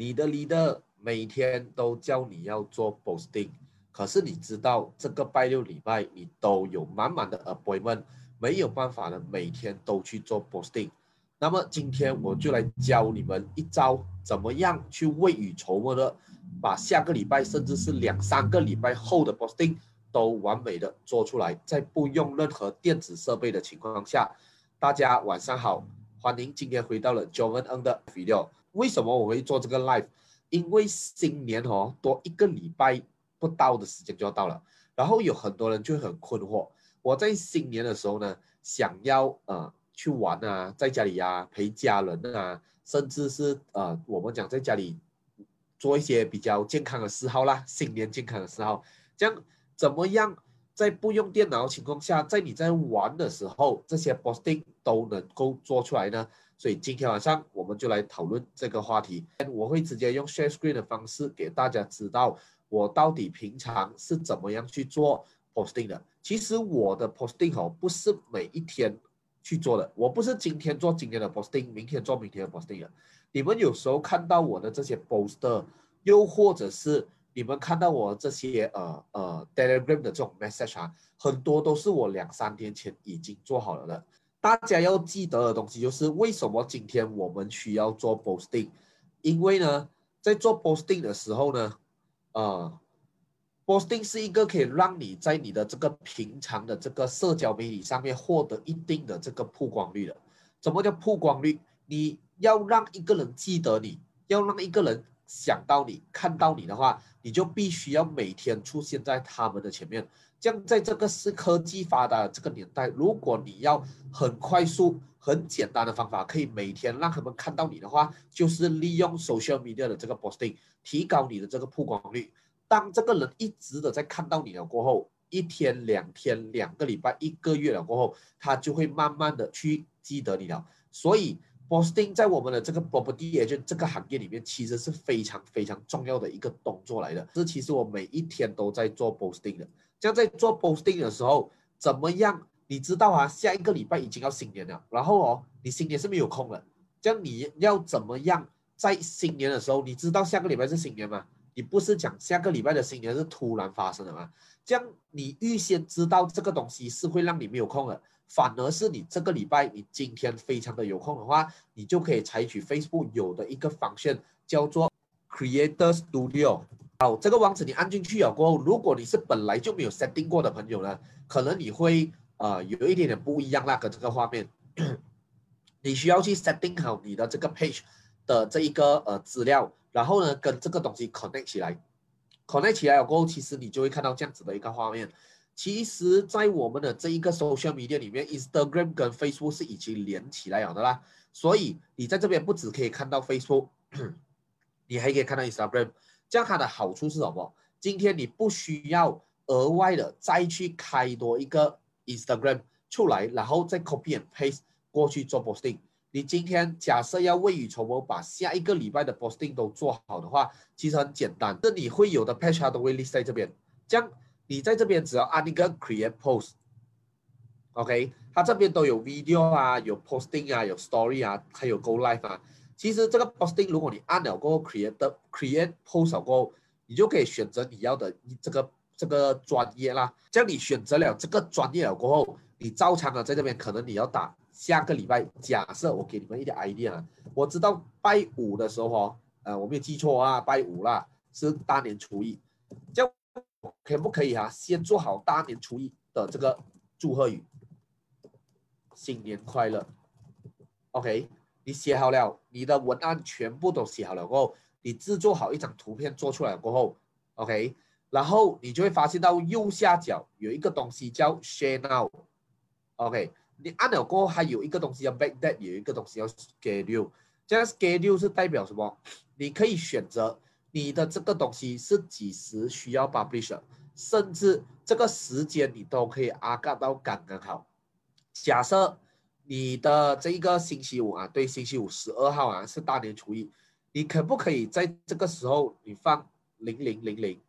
你的 leader 每天都叫你要做 posting，可是你知道这个拜六礼拜你都有满满的 appointment，没有办法呢每天都去做 posting。那么今天我就来教你们一招，怎么样去未雨绸缪的，把下个礼拜甚至是两三个礼拜后的 posting 都完美的做出来，在不用任何电子设备的情况下。大家晚上好，欢迎今天回到了 Joan N 的 video。为什么我会做这个 live？因为新年哦，多一个礼拜不到的时间就要到了，然后有很多人就很困惑。我在新年的时候呢，想要呃。去玩啊，在家里呀陪家人啊，甚至是呃，我们讲在家里做一些比较健康的嗜好啦，新年健康的嗜好，这样怎么样在不用电脑情况下，在你在玩的时候，这些 posting 都能够做出来呢？所以今天晚上我们就来讨论这个话题。我会直接用 share screen 的方式给大家知道我到底平常是怎么样去做 posting 的。其实我的 posting 哦，不是每一天。去做的，我不是今天做今天的 posting，明天做明天的 posting 的。你们有时候看到我的这些 poster，又或者是你们看到我这些呃呃 Telegram 的这种 message 啊，很多都是我两三天前已经做好了的。大家要记得的东西就是，为什么今天我们需要做 posting？因为呢，在做 posting 的时候呢，呃。posting 是一个可以让你在你的这个平常的这个社交媒体上面获得一定的这个曝光率的。什么叫曝光率？你要让一个人记得你，要让一个人想到你、看到你的话，你就必须要每天出现在他们的前面。这样，在这个是科技发达的这个年代，如果你要很快速、很简单的方法，可以每天让他们看到你的话，就是利用 social media 的这个 posting，提高你的这个曝光率。当这个人一直的在看到你了过后，一天、两天、两个礼拜、一个月了过后，他就会慢慢的去记得你了。所以，posting 在我们的这个 property agent 这个行业里面，其实是非常非常重要的一个动作来的。这其实我每一天都在做 posting 的。这样在做 posting 的时候，怎么样？你知道啊，下一个礼拜已经要新年了，然后哦，你新年是没有空的。这样你要怎么样在新年的时候，你知道下个礼拜是新年吗？你不是讲下个礼拜的新年是突然发生的吗？这样你预先知道这个东西是会让你没有空的，反而是你这个礼拜你今天非常的有空的话，你就可以采取 Facebook 有的一个方式叫做 Creator Studio。好，这个网址你按进去了过后，如果你是本来就没有 setting 过的朋友呢，可能你会呃有一点点不一样那个这个画面，你需要去 setting 好你的这个 page 的这一个呃资料。然后呢，跟这个东西 connect 起来，connect 起来了过后，其实你就会看到这样子的一个画面。其实，在我们的这一个 social media 里面，Instagram 跟 Facebook 是已经连起来了的啦。所以你在这边不只可以看到 Facebook，你还可以看到 Instagram。这样它的好处是什么？今天你不需要额外的再去开多一个 Instagram 出来，然后再 copy and paste 过去做 posting。你今天假设要未雨绸缪，把下一个礼拜的 posting 都做好的话，其实很简单。这里会有的 page 都会 list 在这边。这样你在这边只要按一个 create post，OK，它这边都有 video 啊，有 posting 啊，有 story 啊，还有 go live 啊。其实这个 posting 如果你按了过后 create create post 过后，你就可以选择你要的这个这个专业啦。这样你选择了这个专业了过后，你照常的在这边可能你要打。下个礼拜，假设我给你们一点 idea 啊，我知道拜五的时候哦，呃，我没有记错啊，拜五啦，是大年初一，可不可以啊？先做好大年初一的这个祝贺语，新年快乐，OK，你写好了，你的文案全部都写好了过后，你制作好一张图片做出来过后，OK，然后你就会发现到右下角有一个东西叫 Share Now，OK。你按了过后，还有一个东西叫 back that，有一个东西叫 schedule。这样 schedule 是代表什么？你可以选择你的这个东西是几时需要 publish，甚至这个时间你都可以阿嘎到刚刚好。假设你的这一个星期五啊，对，星期五十二号啊是大年初一，你可不可以在这个时候你放零零零零，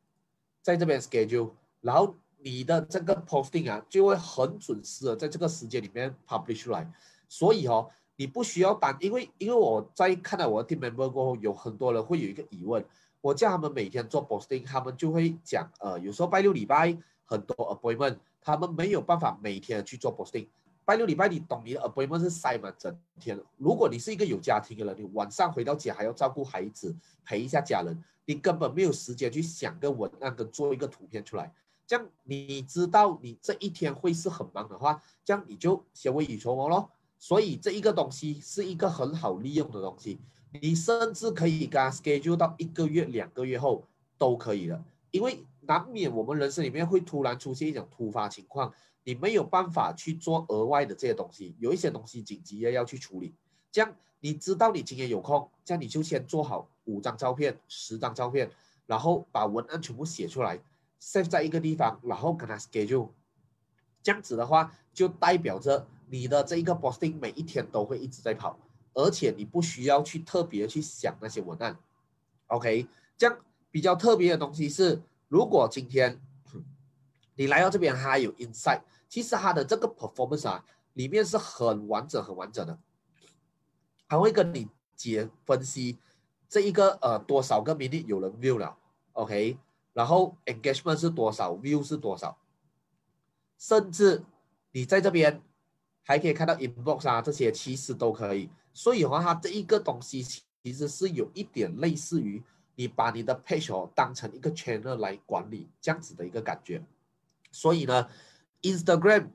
在这边 schedule，然后。你的这个 posting 啊，就会很准时的在这个时间里面 publish 出来。所以哦，你不需要担，因为因为我在看到我的 team member 过后，有很多人会有一个疑问，我叫他们每天做 posting，他们就会讲，呃，有时候拜六礼拜很多 appointment，他们没有办法每天去做 posting。拜六礼拜你懂你的 appointment 是塞满整天。如果你是一个有家庭的人，你晚上回到家还要照顾孩子，陪一下家人，你根本没有时间去想个文案跟做一个图片出来。这样你知道你这一天会是很忙的话，这样你就先未雨绸缪咯。所以这一个东西是一个很好利用的东西，你甚至可以跟他 schedule 到一个月、两个月后都可以了。因为难免我们人生里面会突然出现一种突发情况。你没有办法去做额外的这些东西，有一些东西紧急的要去处理。这样你知道你今天有空，这样你就先做好五张照片、十张照片，然后把文案全部写出来，save 在一个地方，然后跟他 schedule。这样子的话，就代表着你的这一个 posting 每一天都会一直在跑，而且你不需要去特别去想那些文案。OK，这样比较特别的东西是，如果今天。你来到这边，还有 Insight，其实它的这个 performance 啊，里面是很完整、很完整的，它会跟你解分析这一个呃多少个 minute 有人 view 了，OK，然后 engagement 是多少，view 是多少，甚至你在这边还可以看到 inbox 啊这些，其实都可以。所以的话，它这一个东西其实是有一点类似于你把你的 page 当成一个 channel 来管理这样子的一个感觉。所以呢，Instagram，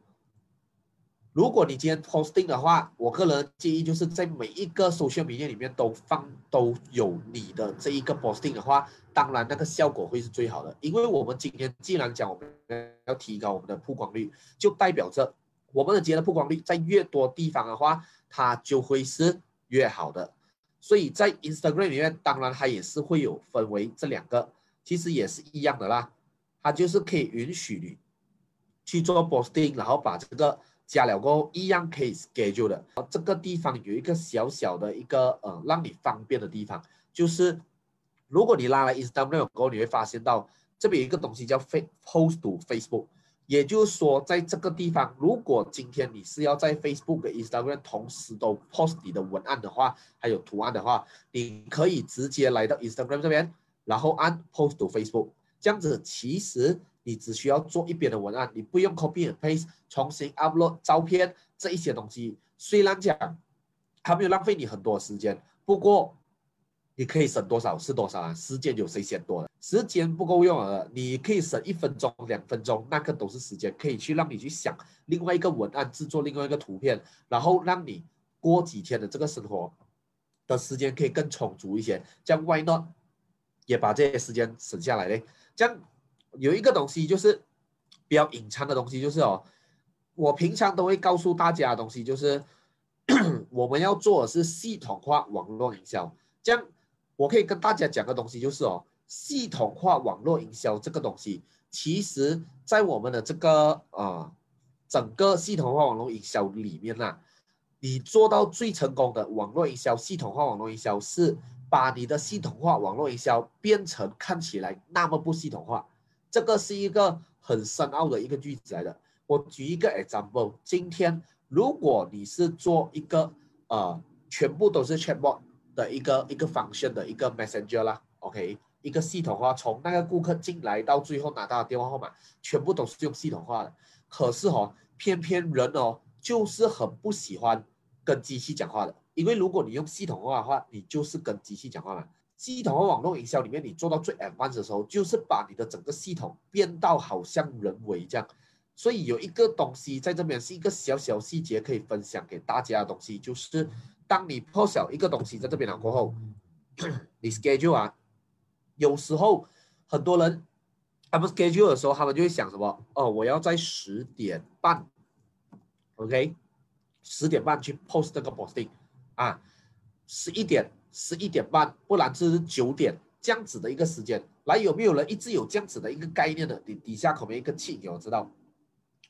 如果你今天 posting 的话，我个人建议就是在每一个 social media 里面都放都有你的这一个 posting 的话，当然那个效果会是最好的。因为我们今天既然讲我们要提高我们的曝光率，就代表着我们的节的曝光率在越多地方的话，它就会是越好的。所以在 Instagram 里面，当然它也是会有分为这两个，其实也是一样的啦，它就是可以允许你。去做 posting，然后把这个加了过后，一样可以 schedule 的。这个地方有一个小小的一个呃，让你方便的地方，就是如果你拉了 Instagram 过后，你会发现到这边有一个东西叫 face post to Facebook，也就是说，在这个地方，如果今天你是要在 Facebook 跟 Instagram 同时都 post 你的文案的话，还有图案的话，你可以直接来到 Instagram 这边，然后按 post to Facebook，这样子其实。你只需要做一边的文案，你不用 copy and paste，重新 upload 照片这一些东西。虽然讲它没有浪费你很多时间，不过你可以省多少是多少啊？时间有谁嫌多的？时间不够用了，你可以省一分钟、两分钟，那个都是时间，可以去让你去想另外一个文案，制作另外一个图片，然后让你过几天的这个生活的时间可以更充足一些。这样 Why not 也把这些时间省下来嘞？这样。有一个东西就是比较隐藏的东西，就是哦，我平常都会告诉大家的东西，就是 我们要做的是系统化网络营销。这样，我可以跟大家讲个东西，就是哦，系统化网络营销这个东西，其实在我们的这个呃整个系统化网络营销里面呐，你做到最成功的网络营销，系统化网络营销是把你的系统化网络营销变成看起来那么不系统化。这个是一个很深奥的一个句子来的。我举一个 example，今天如果你是做一个呃全部都是 chatbot 的一个一个 function 的一个 messenger 啦，OK，一个系统化，从那个顾客进来到最后拿到的电话号码，全部都是用系统化的。可是哦，偏偏人哦就是很不喜欢跟机器讲话的，因为如果你用系统化的话，你就是跟机器讲话嘛。系统和网络营销里面，你做到最 advanced 的时候，就是把你的整个系统变到好像人为这样。所以有一个东西在这边是一个小小细节可以分享给大家的东西，就是当你破晓一个东西在这边了过后，你 schedule 啊，有时候很多人他们 schedule 的时候，他们就会想什么？哦，我要在十点半，OK，十点半去 post 这个 posting 啊，十一点。十一点半，不然就是九点这样子的一个时间。来，有没有人一直有这样子的一个概念的？底底下可没一个气给我知道。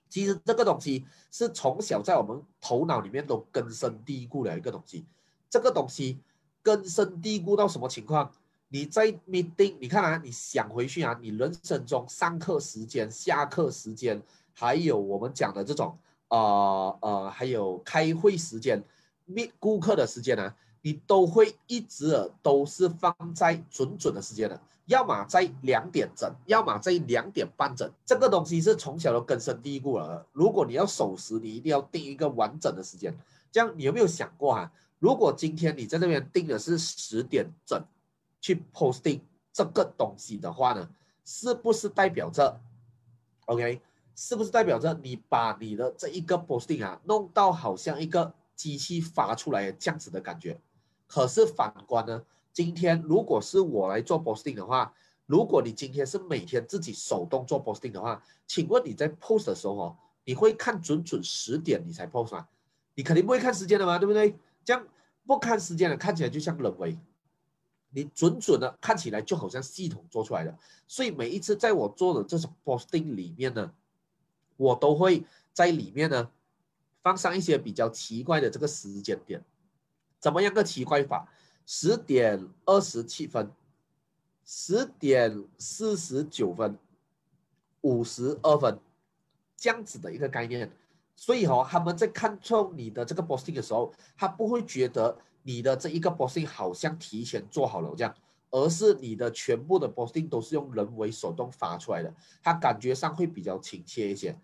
其实这个东西是从小在我们头脑里面都根深蒂固的一个东西。这个东西根深蒂固到什么情况？你在 meeting，你看啊，你想回去啊，你人生中上课时间、下课时间，还有我们讲的这种呃呃，还有开会时间。面顾客的时间呢，你都会一直都是放在准准的时间的，要么在两点整，要么在两点半整。这个东西是从小都根深蒂固了。如果你要守时，你一定要定一个完整的时间。这样你有没有想过哈？如果今天你在那边定的是十点整去 posting 这个东西的话呢，是不是代表着，OK？是不是代表着你把你的这一个 posting 啊弄到好像一个机器发出来的这样子的感觉？可是反观呢，今天如果是我来做 posting 的话，如果你今天是每天自己手动做 posting 的话，请问你在 post 的时候哦，你会看准准十点你才 post 吗？你肯定不会看时间的嘛，对不对？这样不看时间的看起来就像人为，你准准的看起来就好像系统做出来的。所以每一次在我做的这种 posting 里面呢。我都会在里面呢放上一些比较奇怪的这个时间点，怎么样个奇怪法？十点二十七分，十点四十九分，五十二分，这样子的一个概念。所以哈，他们在看错你的这个 posting 的时候，他不会觉得你的这一个 posting 好像提前做好了这样。而是你的全部的 posting 都是用人为手动发出来的，它感觉上会比较亲切一些。